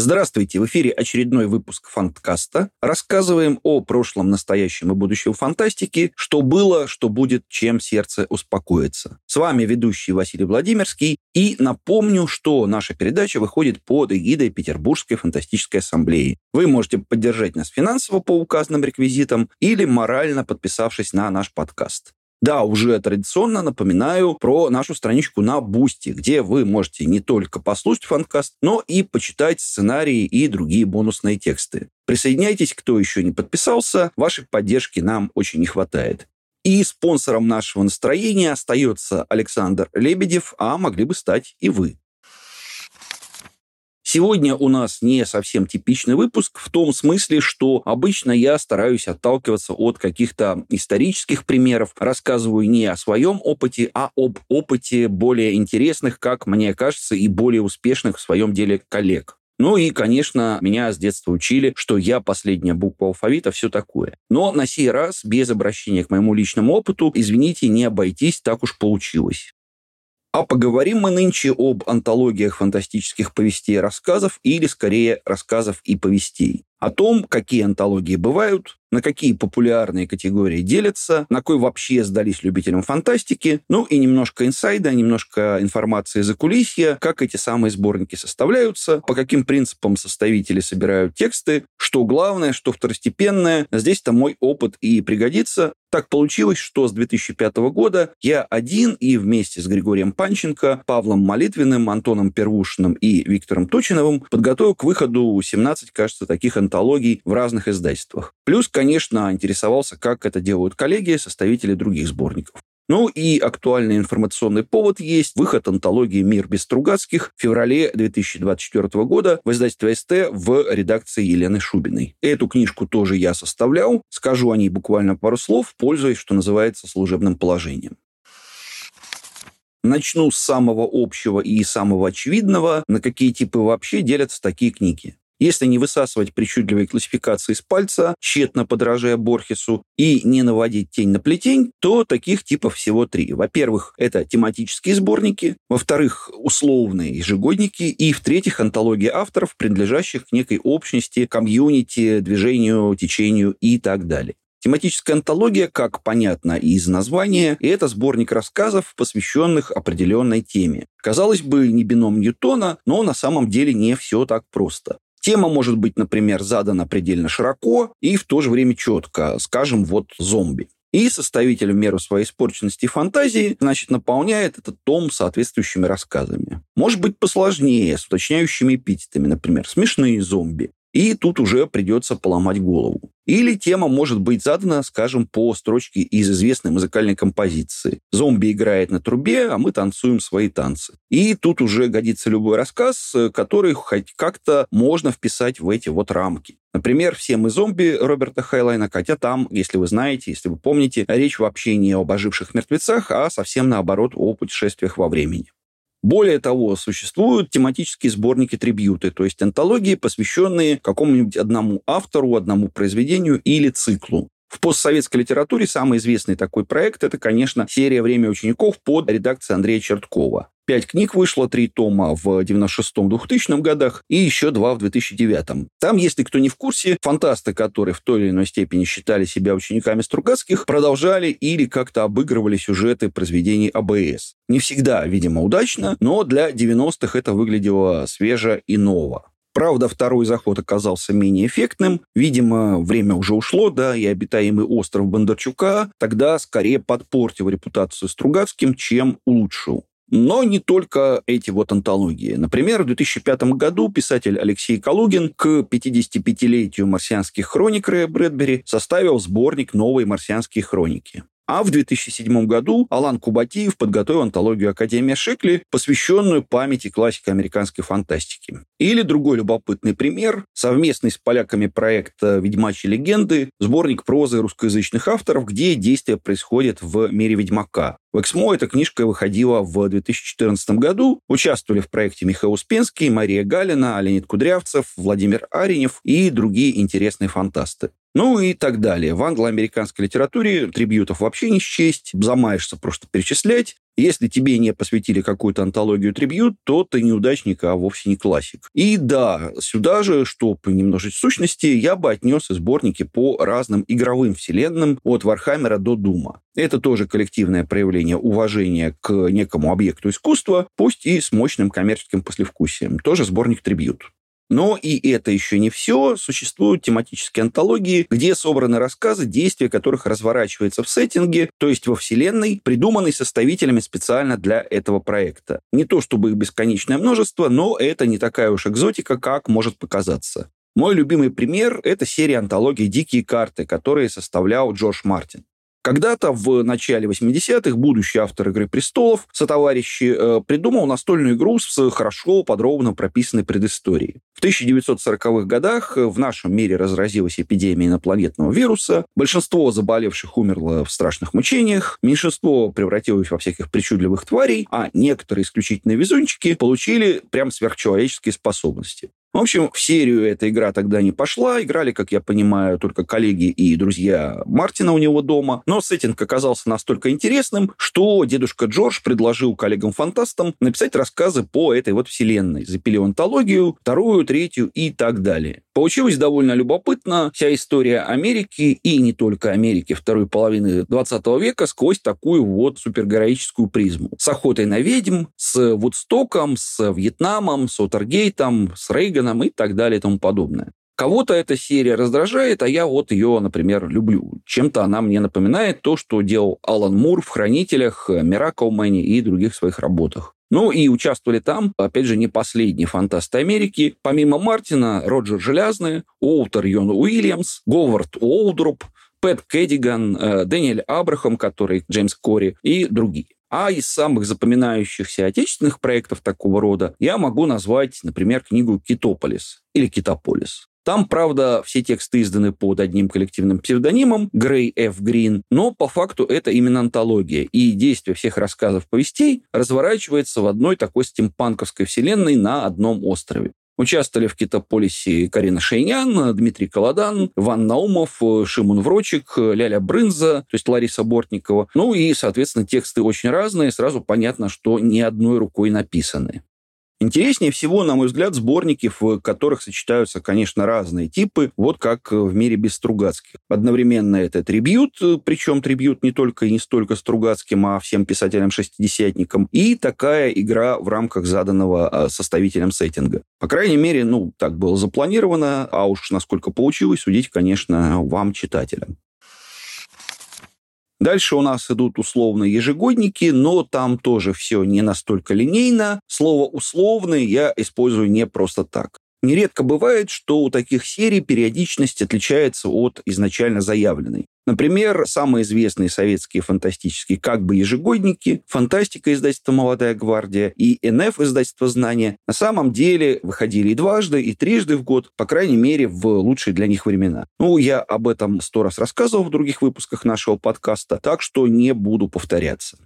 Здравствуйте, в эфире очередной выпуск Фанткаста. Рассказываем о прошлом, настоящем и будущем фантастики, что было, что будет, чем сердце успокоится. С вами ведущий Василий Владимирский. И напомню, что наша передача выходит под эгидой Петербургской фантастической ассамблеи. Вы можете поддержать нас финансово по указанным реквизитам или морально подписавшись на наш подкаст. Да, уже традиционно напоминаю про нашу страничку на Boosty, где вы можете не только послушать Фанткаст, но и почитать сценарии и другие бонусные тексты. Присоединяйтесь, кто еще не подписался, вашей поддержки нам очень не хватает. И спонсором нашего настроения остается Александр Лебедев, а могли бы стать и вы. Сегодня у нас не совсем типичный выпуск в том смысле, что обычно я стараюсь отталкиваться от каких-то исторических примеров, рассказываю не о своем опыте, а об опыте более интересных, как мне кажется, и более успешных в своем деле коллег. Ну и, конечно, меня с детства учили, что я последняя буква алфавита, все такое. Но на сей раз, без обращения к моему личному опыту, извините, не обойтись, так уж получилось. А поговорим мы нынче об антологиях фантастических повестей и рассказов, или, скорее, рассказов и повестей. О том, какие антологии бывают, на какие популярные категории делятся, на кой вообще сдались любителям фантастики, ну и немножко инсайда, немножко информации за кулисья, как эти самые сборники составляются, по каким принципам составители собирают тексты, что главное, что второстепенное. Здесь-то мой опыт и пригодится. Так получилось, что с 2005 года я один и вместе с Григорием Панченко, Павлом Молитвенным, Антоном Первушиным и Виктором Точиновым подготовил к выходу 17, кажется, таких антологий в разных издательствах. Плюс, конечно, интересовался, как это делают коллеги, составители других сборников. Ну и актуальный информационный повод есть. Выход антологии «Мир без Стругацких» в феврале 2024 года в издательстве СТ в редакции Елены Шубиной. Эту книжку тоже я составлял. Скажу о ней буквально пару слов, пользуясь, что называется, служебным положением. Начну с самого общего и самого очевидного, на какие типы вообще делятся такие книги. Если не высасывать причудливые классификации из пальца, тщетно подражая Борхесу, и не наводить тень на плетень, то таких типов всего три. Во-первых, это тематические сборники, во-вторых, условные ежегодники, и в-третьих, антология авторов, принадлежащих к некой общности, комьюнити, движению, течению и так далее. Тематическая антология, как понятно из названия, это сборник рассказов, посвященных определенной теме. Казалось бы, не бином Ньютона, но на самом деле не все так просто. Тема может быть, например, задана предельно широко и в то же время четко, скажем, вот зомби. И составитель в меру своей испорченности и фантазии, значит, наполняет этот том соответствующими рассказами. Может быть посложнее, с уточняющими эпитетами, например, смешные зомби. И тут уже придется поломать голову. Или тема может быть задана, скажем, по строчке из известной музыкальной композиции. Зомби играет на трубе, а мы танцуем свои танцы. И тут уже годится любой рассказ, который хоть как-то можно вписать в эти вот рамки. Например, «Все мы зомби» Роберта Хайнлайна, хотя там, если вы знаете, если вы помните, речь вообще не об оживших мертвецах, а совсем наоборот о путешествиях во времени. Более того, существуют тематические сборники-трибьюты, то есть антологии, посвященные какому-нибудь одному автору, одному произведению или циклу. В постсоветской литературе самый известный такой проект – это, конечно, серия «Время учеников» под редакцией Андрея Черткова. Пять книг вышло, три тома в 96-2000 годах и еще два в 2009. Там, если кто не в курсе, фантасты, которые в той или иной степени считали себя учениками Стругацких, продолжали или как-то обыгрывали сюжеты произведений АБС. Не всегда, видимо, удачно, но для 90-х это выглядело свеже и ново. Правда, второй заход оказался менее эффектным. Видимо, время уже ушло, да, и обитаемый остров Бондарчука тогда скорее подпортил репутацию Стругацким, чем улучшил. Но не только эти вот антологии. Например, в 2005 году писатель Алексей Калугин к 55-летию марсианских хроник Рэя Брэдбери составил сборник «Новые марсианские хроники». А в 2007 году Алан Кубатиев подготовил антологию Академия Шекли, посвященную памяти классика американской фантастики. Или другой любопытный пример – совместный с поляками проект «Ведьмачьи легенды», сборник прозы русскоязычных авторов, где действие происходит в мире Ведьмака. В Эксмо эта книжка выходила в 2014 году. Участвовали в проекте Михаил Успенский, Мария Галина, Леонид Кудрявцев, Владимир Аренев и другие интересные фантасты. Ну и так далее. В англо-американской литературе трибьютов вообще не счесть, замаешься просто перечислять. Если тебе не посвятили какую-то антологию трибют, то ты неудачник, а вовсе не классик. И да, сюда же, чтобы не множить сущности, я бы отнес и сборники по разным игровым вселенным от Warhammer а до Doom а. Это тоже коллективное проявление уважения к некому объекту искусства, пусть и с мощным коммерческим послевкусием. Тоже сборник трибют. Но и это еще не все. Существуют тематические антологии, где собраны рассказы, действия которых разворачиваются в сеттинге, то есть во вселенной, придуманной составителями специально для этого проекта. Не то чтобы их бесконечное множество, но это не такая уж экзотика, как может показаться. Мой любимый пример – это серия антологии «Дикие карты», которые составлял Джордж Мартин. Когда-то в начале 80-х будущий автор «Игры престолов» сотоварищи э, придумал настольную игру с хорошо подробно прописанной предысторией. В 1940-х годах в нашем мире разразилась эпидемия инопланетного вируса, большинство заболевших умерло в страшных мучениях, меньшинство превратилось во всяких причудливых тварей, а некоторые исключительные везунчики получили прям сверхчеловеческие способности. В общем, в серию эта игра тогда не пошла. Играли, как я понимаю, только коллеги и друзья Мартина у него дома. Но сеттинг оказался настолько интересным, что дедушка Джордж предложил коллегам-фантастам написать рассказы по этой вот вселенной. Запилил антологию, вторую, третью и так далее. Получилось довольно любопытно. Вся история Америки и не только Америки второй половины 20 века сквозь такую вот супергероическую призму. С охотой на ведьм, с Вудстоком, с Вьетнамом, с Отергейтом, с Рейганом и так далее и тому подобное. Кого-то эта серия раздражает, а я вот ее, например, люблю. Чем-то она мне напоминает то, что делал Алан Мур в «Хранителях», «Мираклмэне» и других своих работах. Ну и участвовали там, опять же, не последние фантасты Америки. Помимо Мартина, Роджер Желязный, Уолтер Йон Уильямс, Говард Уолдроп, Пэт Кэддиган, э, Дэниэль Абрахам, который Джеймс Кори и другие. А из самых запоминающихся отечественных проектов такого рода я могу назвать, например, книгу «Китополис» или «Китополис». Там, правда, все тексты изданы под одним коллективным псевдонимом Грей Ф. Грин, но по факту это именно антология, и действие всех рассказов повестей разворачивается в одной такой стимпанковской вселенной на одном острове. Участвовали в Китополисе Карина Шейнян, Дмитрий Колодан, Ван Наумов, Шимон Врочек, Ляля Брынза, то есть Лариса Бортникова. Ну и, соответственно, тексты очень разные, сразу понятно, что ни одной рукой написаны. Интереснее всего, на мой взгляд, сборники, в которых сочетаются, конечно, разные типы, вот как в мире без Стругацких. Одновременно это трибют, причем трибют не только и не столько Стругацким, а всем писателям-шестидесятникам, и такая игра в рамках заданного а, составителем сеттинга. По крайней мере, ну, так было запланировано, а уж насколько получилось, судить, конечно, вам, читателям. Дальше у нас идут условные ежегодники, но там тоже все не настолько линейно. Слово «условный» я использую не просто так. Нередко бывает, что у таких серий периодичность отличается от изначально заявленной. Например, самые известные советские фантастические как бы ежегодники, фантастика издательства «Молодая гвардия» и НФ издательства «Знания» на самом деле выходили и дважды, и трижды в год, по крайней мере, в лучшие для них времена. Ну, я об этом сто раз рассказывал в других выпусках нашего подкаста, так что не буду повторяться.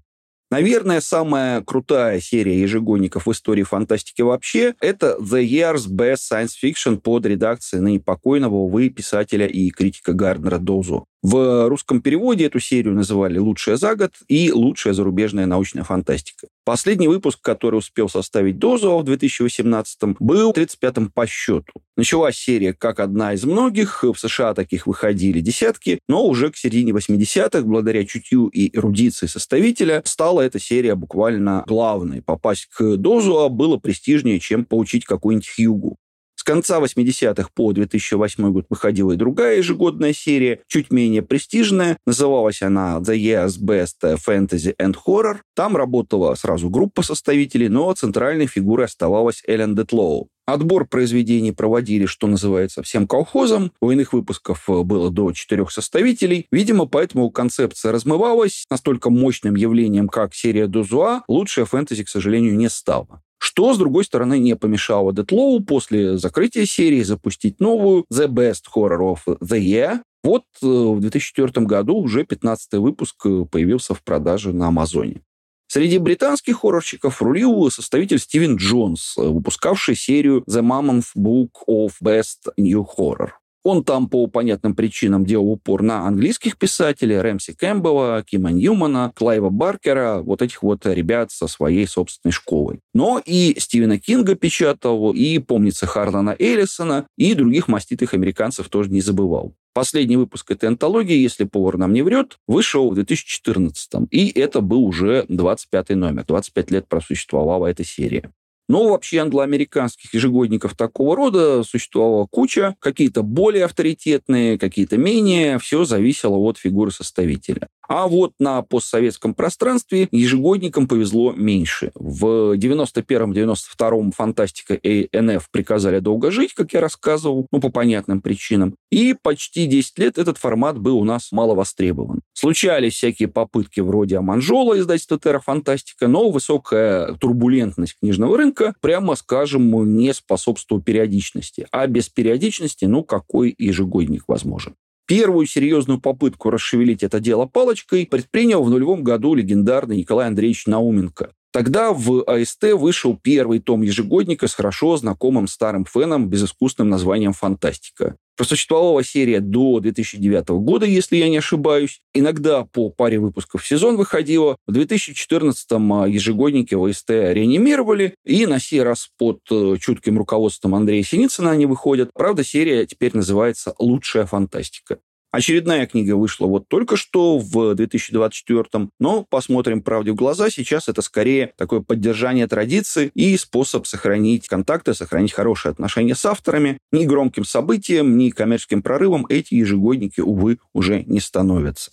Наверное, самая крутая серия ежегодников в истории фантастики вообще – это The Year's Best Science Fiction под редакцией ныне покойного, увы, писателя и критика Гарднера Дозу. В русском переводе эту серию называли «Лучшая за год» и «Лучшая зарубежная научная фантастика». Последний выпуск, который успел составить дозу в 2018 был 35-м по счету. Началась серия как одна из многих, в США таких выходили десятки, но уже к середине 80-х, благодаря чутью и эрудиции составителя, стала эта серия буквально главной. Попасть к дозу было престижнее, чем получить какую-нибудь Хьюгу. С конца 80-х по 2008 год выходила и другая ежегодная серия, чуть менее престижная. Называлась она The Year's Best Fantasy and Horror. Там работала сразу группа составителей, но центральной фигурой оставалась Эллен Детлоу. Отбор произведений проводили, что называется, всем колхозом. У иных выпусков было до четырех составителей. Видимо, поэтому концепция размывалась. Настолько мощным явлением, как серия Дозуа, лучшая фэнтези, к сожалению, не стала. Что, с другой стороны, не помешало Детлоу после закрытия серии запустить новую The Best Horror of the Year. Вот э, в 2004 году уже 15 выпуск э, появился в продаже на Амазоне. Среди британских хоррорщиков рулил составитель Стивен Джонс, э, выпускавший серию The Mammoth Book of Best New Horror. Он там по понятным причинам делал упор на английских писателей, Рэмси Кэмпбелла, Кима Ньюмана, Клайва Баркера, вот этих вот ребят со своей собственной школой. Но и Стивена Кинга печатал, и, помнится, Харлана Эллисона, и других маститых американцев тоже не забывал. Последний выпуск этой антологии, если повар нам не врет, вышел в 2014 и это был уже 25 номер. 25 лет просуществовала эта серия. Но вообще англоамериканских ежегодников такого рода существовала куча, какие-то более авторитетные, какие-то менее, все зависело от фигуры составителя. А вот на постсоветском пространстве ежегодникам повезло меньше. В 91-92 фантастика и НФ приказали долго жить, как я рассказывал, ну, по понятным причинам. И почти 10 лет этот формат был у нас мало востребован. Случались всякие попытки вроде Аманжола, издательства Терра Фантастика, но высокая турбулентность книжного рынка, прямо скажем, не способствовала периодичности. А без периодичности, ну, какой ежегодник возможен? Первую серьезную попытку расшевелить это дело палочкой предпринял в нулевом году легендарный Николай Андреевич Науменко. Тогда в АСТ вышел первый том ежегодника с хорошо знакомым старым феном безыскусным названием «Фантастика». Просуществовала серия до 2009 года, если я не ошибаюсь. Иногда по паре выпусков в сезон выходила. В 2014-м а, ежегодники ВСТ реанимировали, и на сей раз под э, чутким руководством Андрея Синицына они выходят. Правда, серия теперь называется «Лучшая фантастика». Очередная книга вышла вот только что в 2024, но посмотрим правде в глаза. Сейчас это скорее такое поддержание традиции и способ сохранить контакты, сохранить хорошие отношения с авторами. Ни громким событием, ни коммерческим прорывом эти ежегодники, увы, уже не становятся.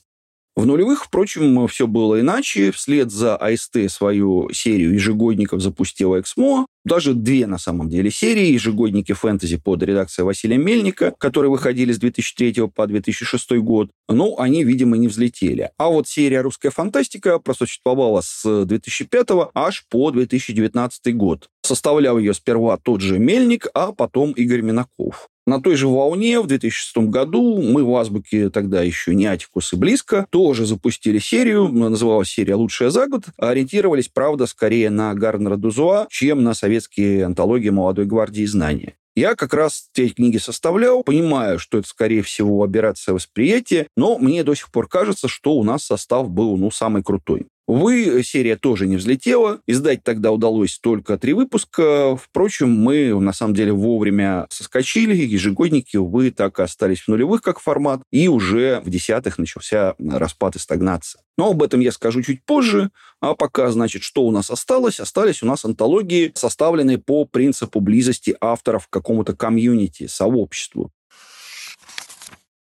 В нулевых, впрочем, все было иначе. Вслед за АСТ свою серию ежегодников запустила Эксмо. Даже две, на самом деле, серии. Ежегодники фэнтези под редакцией Василия Мельника, которые выходили с 2003 по 2006 год. Но они, видимо, не взлетели. А вот серия «Русская фантастика» просуществовала с 2005 аж по 2019 год. Составлял ее сперва тот же Мельник, а потом Игорь Минаков. На той же волне в 2006 году мы в Азбуке тогда еще не Атикус и близко тоже запустили серию, называлась серия «Лучшая за год». Ориентировались, правда, скорее на Гарнера Дузуа, чем на советские антологии молодой гвардии знания. Я как раз эти книги составлял, понимаю, что это, скорее всего, операция восприятия, но мне до сих пор кажется, что у нас состав был, ну, самый крутой. Увы, серия тоже не взлетела. Издать тогда удалось только три выпуска. Впрочем, мы на самом деле вовремя соскочили. Ежегодники, увы, так и остались в нулевых как формат. И уже в десятых начался распад и стагнация. Но об этом я скажу чуть позже. А пока, значит, что у нас осталось? Остались у нас антологии, составленные по принципу близости авторов к какому-то комьюнити, сообществу.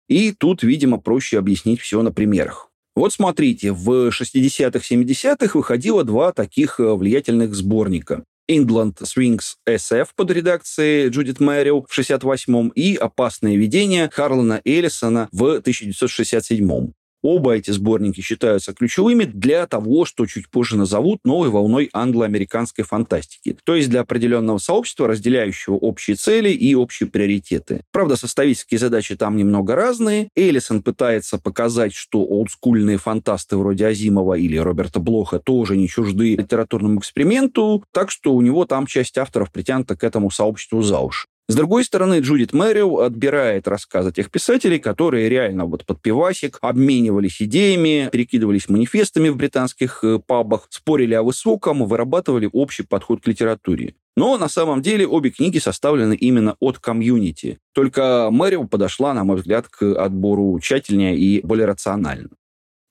И тут, видимо, проще объяснить все на примерах. Вот смотрите, в 60-х, 70-х выходило два таких э, влиятельных сборника. England Swings SF под редакцией Джудит Мэрил в 68-м и «Опасное видение» Харлана Эллисона в 1967-м. Оба эти сборники считаются ключевыми для того, что чуть позже назовут новой волной англо-американской фантастики, то есть для определенного сообщества, разделяющего общие цели и общие приоритеты. Правда, составительские задачи там немного разные. Эллисон пытается показать, что олдскульные фантасты вроде Азимова или Роберта Блоха тоже не чужды литературному эксперименту, так что у него там часть авторов притянута к этому сообществу за уши. С другой стороны, Джудит Мэрил отбирает рассказы тех писателей, которые реально вот под пивасик обменивались идеями, перекидывались манифестами в британских э, пабах, спорили о высоком, вырабатывали общий подход к литературе. Но на самом деле обе книги составлены именно от комьюнити. Только Мэрил подошла, на мой взгляд, к отбору тщательнее и более рационально.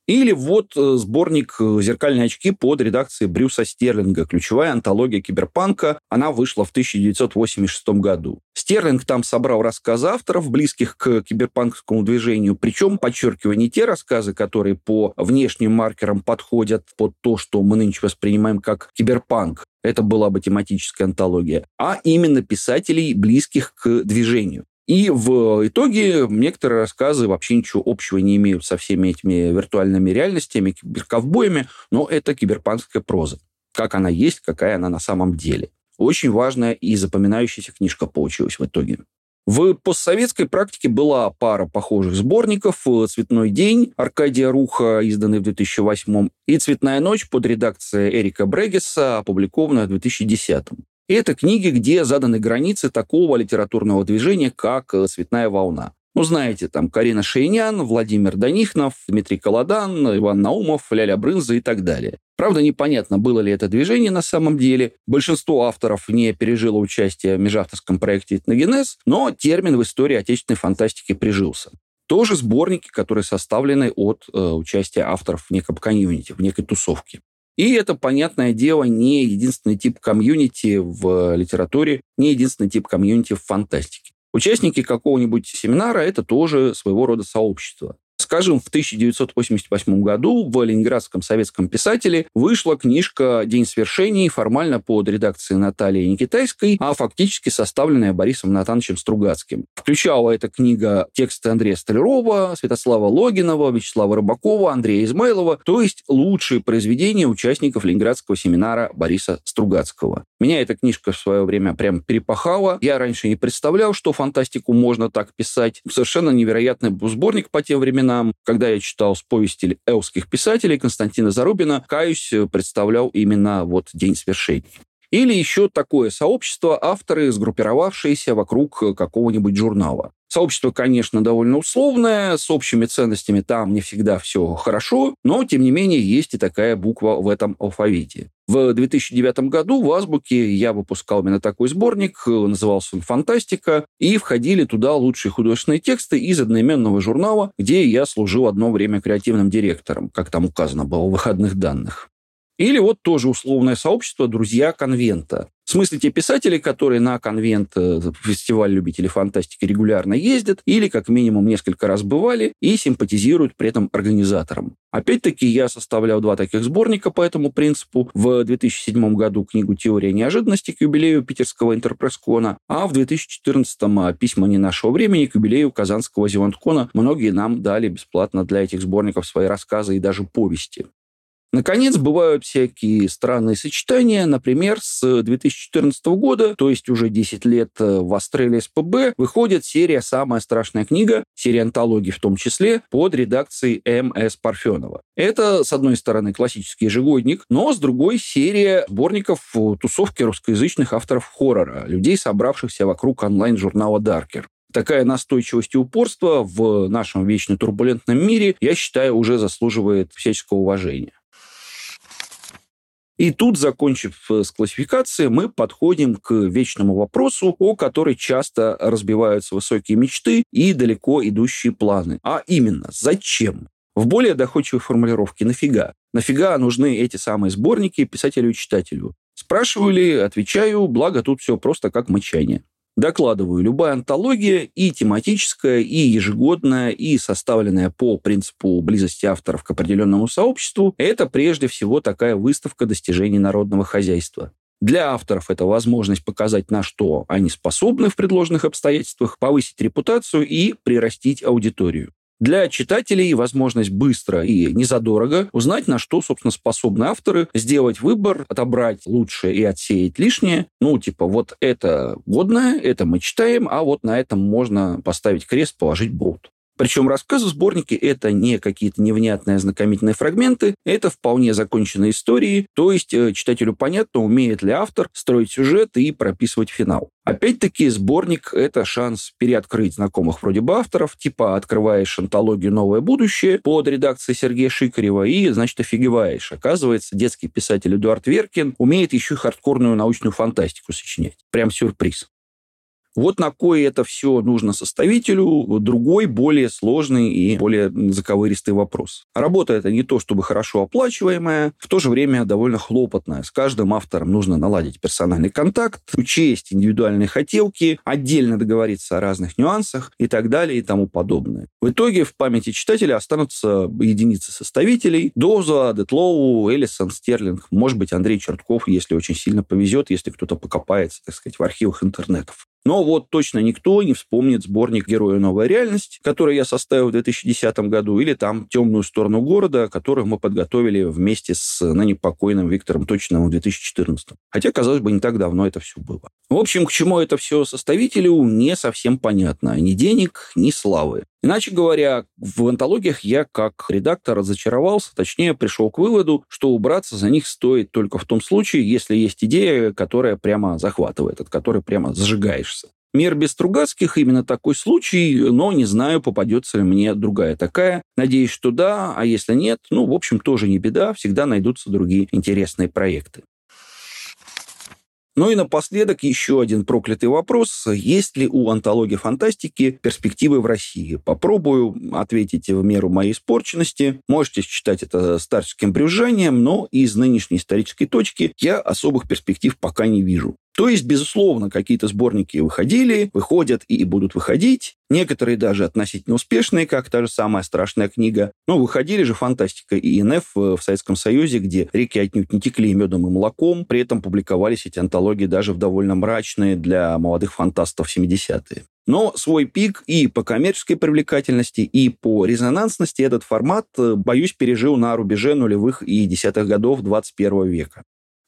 Или вот э, сборник э, «Зеркальные очки» под редакцией Брюса Стерлинга, ключевая антология киберпанка. Она вышла в 1986 году. Стерлинг там собрал рассказы авторов, близких к киберпанковскому движению, причем подчеркивая не те рассказы, которые по внешним маркерам подходят под то, что мы нынче воспринимаем как киберпанк, это была бы тематическая антология, а именно писателей, близких к движению. И в итоге некоторые рассказы вообще ничего общего не имеют со всеми этими виртуальными реальностями, киберковбоями, но это киберпанская проза. Как она есть, какая она на самом деле. Очень важная и запоминающаяся книжка получилась в итоге. В постсоветской практике была пара похожих сборников «Цветной день» Аркадия Руха, изданный в 2008 и «Цветная ночь» под редакцией Эрика Брегеса, опубликованная в 2010 Это книги, где заданы границы такого литературного движения, как э, «Цветная волна». Ну, знаете, там Карина Шейнян, Владимир Данихнов, Дмитрий Колодан, Иван Наумов, Ляля Брынза и так далее. Правда, непонятно, было ли это движение на самом деле. Большинство авторов не пережило участие в межавторском проекте «Этногенез», но термин в истории отечественной фантастики прижился. Тоже сборники, которые составлены от э, участия авторов в неком комьюнити, в некой тусовке. И это, понятное дело, не единственный тип комьюнити в литературе, не единственный тип комьюнити в фантастике. Участники какого-нибудь семинара – это тоже своего рода сообщество. Скажем, в 1988 году в Ленинградском советском писателе вышла книжка «День свершений», формально под редакцией Натальи Никитайской, а фактически составленная Борисом Натановичем Стругацким. Включала эта книга тексты Андрея Столярова, Святослава Логинова, Вячеслава Рыбакова, Андрея Измайлова, то есть лучшие произведения участников Ленинградского семинара Бориса Стругацкого. Меня эта книжка в свое время прям перепахала. Я раньше не представлял, что фантастику можно так писать. Совершенно невероятный сборник по тем временам временам, когда я читал с повести элских писателей Константина Зарубина, каюсь, представлял именно вот «День свершений». Или еще такое сообщество, авторы, сгруппировавшиеся вокруг какого-нибудь журнала. Сообщество, конечно, довольно условное, с общими ценностями там не всегда все хорошо, но, тем не менее, есть и такая буква в этом алфавите. В 2009 году в Азбуке я выпускал именно такой сборник, назывался он «Фантастика», и входили туда лучшие художественные тексты из одноименного журнала, где я служил одно время креативным директором, как там указано было в выходных данных. Или вот тоже условное сообщество «Друзья конвента». В смысле, те писатели, которые на конвент, э, фестиваль любителей фантастики регулярно ездят или как минимум несколько раз бывали и симпатизируют при этом организаторам. Опять-таки, я составлял два таких сборника по этому принципу. В 2007 году книгу «Теория неожиданности» к юбилею питерского интерпресскона, а в 2014 «Письма не нашего времени» к юбилею казанского зеландкона. Многие нам дали бесплатно для этих сборников свои рассказы и даже повести. Наконец, бывают всякие странные сочетания. Например, с 2014 года, то есть уже 10 лет э, в Австралии СПБ, выходит серия «Самая страшная книга», серия антологий в том числе, под редакцией М.С. Парфенова. Это, с одной стороны, классический ежегодник, но с другой серия сборников тусовки русскоязычных авторов хоррора, людей, собравшихся вокруг онлайн-журнала «Даркер». Такая настойчивость и упорство в нашем вечно турбулентном мире, я считаю, уже заслуживает всяческого уважения. И тут, закончив э, с классификацией, мы подходим к вечному вопросу, о который часто разбиваются высокие мечты и далеко идущие планы. А именно, зачем? В более доходчивой формулировке «нафига?». Нафига нужны эти самые сборники писателю и читателю? Спрашиваю ли, отвечаю, благо тут все просто как мычание. Докладываю, любая антология и тематическая, и ежегодная, и составленная по принципу близости авторов к определенному сообществу, это прежде всего такая выставка достижений народного хозяйства. Для авторов это возможность показать, на что они способны в предложенных обстоятельствах, повысить репутацию и прирастить аудиторию. Для читателей возможность быстро и незадорого узнать, на что, собственно, способны авторы, сделать выбор, отобрать лучшее и отсеять лишнее. Ну, типа, вот это годное, это мы читаем, а вот на этом можно поставить крест, положить болт. Причем рассказы сборники – это не какие-то невнятные ознакомительные фрагменты, это вполне законченные истории, то есть э, читателю понятно, умеет ли автор строить сюжет и прописывать финал. Опять-таки, сборник – это шанс переоткрыть знакомых вроде бы авторов, типа открываешь антологию «Новое будущее» под редакцией Сергея Шикарева и, значит, офигеваешь. Оказывается, детский писатель Эдуард Веркин умеет еще и хардкорную научную фантастику сочинять. Прям сюрприз. Вот на кое это все нужно составителю, другой, более сложный и более заковыристый вопрос. Работа это не то, чтобы хорошо оплачиваемая, в то же время довольно хлопотная. С каждым автором нужно наладить персональный контакт, учесть индивидуальные хотелки, отдельно договориться о разных нюансах и так далее и тому подобное. В итоге в памяти читателя останутся единицы составителей. Доза, Детлоу, Эллисон, Стерлинг, может быть, Андрей Чертков, если очень сильно повезет, если кто-то покопается, так сказать, в архивах интернетов. Но вот точно никто не вспомнит сборник «Герои. Новая реальность», который я составил в 2010 году, или там «Темную сторону города», который мы подготовили вместе с ныне покойным Виктором Точиным в 2014. Хотя, казалось бы, не так давно это все было. В общем, к чему это все составителю, не совсем понятно. Ни денег, ни славы. Иначе говоря, в антологиях я как редактор разочаровался, точнее пришел к выводу, что убраться за них стоит только в том случае, если есть идея, которая прямо захватывает, от которой прямо зажигаешься. Мир без Стругацких именно такой случай, но не знаю, попадется ли мне другая такая. Надеюсь, что да, а если нет, ну, в общем, тоже не беда, всегда найдутся другие интересные проекты. Ну и напоследок еще один проклятый вопрос. Есть ли у антологии фантастики перспективы в России? Попробую ответить в меру моей испорченности. Можете считать это старческим брюзжанием, но из нынешней исторической точки я особых перспектив пока не вижу. То есть, безусловно, какие-то сборники выходили, выходят и будут выходить. Некоторые даже относительно успешные, как та же самая страшная книга. Но выходили же фантастика и ИНФ в Советском Союзе, где реки отнюдь не текли медом и молоком. При этом публиковались эти антологии даже в довольно мрачные для молодых фантастов 70-е. Но свой пик и по коммерческой привлекательности, и по резонансности этот формат, э, боюсь, пережил на рубеже нулевых и десятых годов 21 века.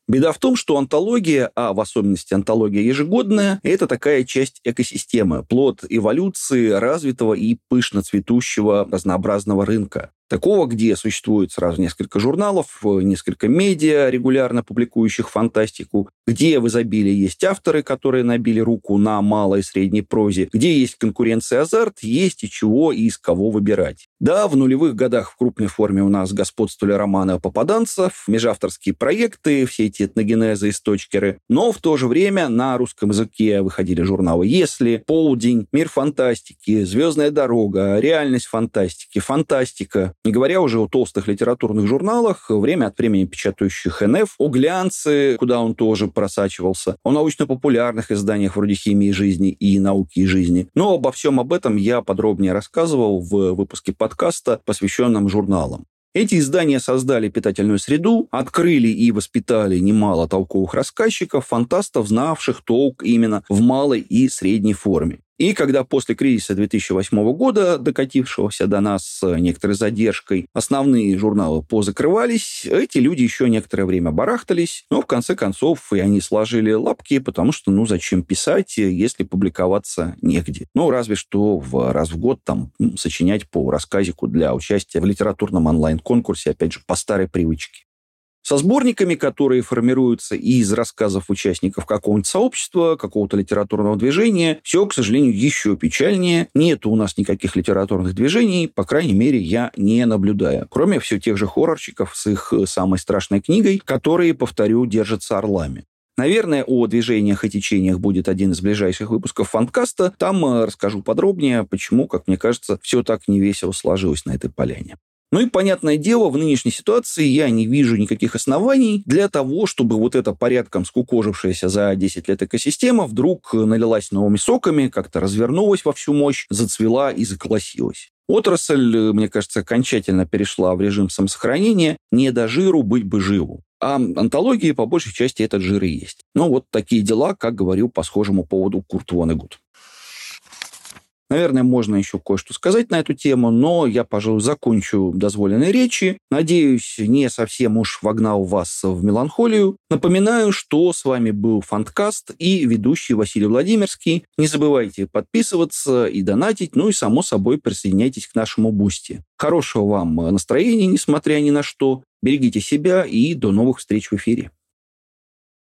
Беда в том, что антология, а в особенности антология ежегодная, это такая часть экосистемы, плод эволюции развитого и пышно цветущего разнообразного рынка. Такого, где существует сразу несколько журналов, несколько медиа, регулярно публикующих фантастику, где в изобилии есть авторы, которые набили руку на малой и средней прозе, где есть конкуренция азарт, есть и чего и из кого выбирать. Да, в нулевых годах в крупной форме у нас господствовали романы попаданцев, межавторские проекты, все эти этногенезы и сточкеры, но в то же время на русском языке выходили журналы «Если», «Полдень», «Мир фантастики», «Звездная дорога», «Реальность фантастики», «Фантастика», не говоря уже о толстых литературных журналах, время от времени печатающих НФ, о глянце, куда он тоже просачивался, о научно-популярных изданиях вроде «Химии жизни» и «Науки и жизни». Но обо всем об этом я подробнее рассказывал в выпуске подкаста, посвященном журналам. Эти издания создали питательную среду, открыли и воспитали немало толковых рассказчиков, фантастов, знавших толк именно в малой и средней форме. И когда после кризиса 2008 года, докатившегося до нас с некоторой задержкой, основные журналы позакрывались, эти люди еще некоторое время барахтались, но в конце концов и они сложили лапки, потому что, ну, зачем писать, если публиковаться негде? Ну, разве что в раз в год там сочинять по рассказику для участия в литературном онлайн-конкурсе, опять же, по старой привычке со сборниками, которые формируются из рассказов участников какого-нибудь сообщества, какого-то литературного движения, все, к сожалению, еще печальнее. Нет у нас никаких литературных движений, по крайней мере, я не наблюдаю. Кроме все тех же хоррорщиков с их самой страшной книгой, которые, повторю, держатся орлами. Наверное, о движениях и течениях будет один из ближайших выпусков фанкаста. Там э, расскажу подробнее, почему, как мне кажется, все так невесело сложилось на этой поляне. Ну и, понятное дело, в нынешней ситуации я не вижу никаких оснований для того, чтобы вот эта порядком скукожившаяся за 10 лет экосистема вдруг налилась новыми соками, как-то развернулась во всю мощь, зацвела и заколосилась. Отрасль, мне кажется, окончательно перешла в режим самосохранения. Не до жиру быть бы живу. А антологии, по большей части, этот жир и есть. Ну, вот такие дела, как говорил по схожему поводу Курт Вонегут. Наверное, можно еще кое-что сказать на эту тему, но я, пожалуй, закончу дозволенные речи. Надеюсь, не совсем уж вогнал вас в меланхолию. Напоминаю, что с вами был Фанткаст и ведущий Василий Владимирский. Не забывайте подписываться и донатить, ну и, само собой, присоединяйтесь к нашему бусте. Хорошего вам настроения, несмотря ни на что. Берегите себя и до новых встреч в эфире.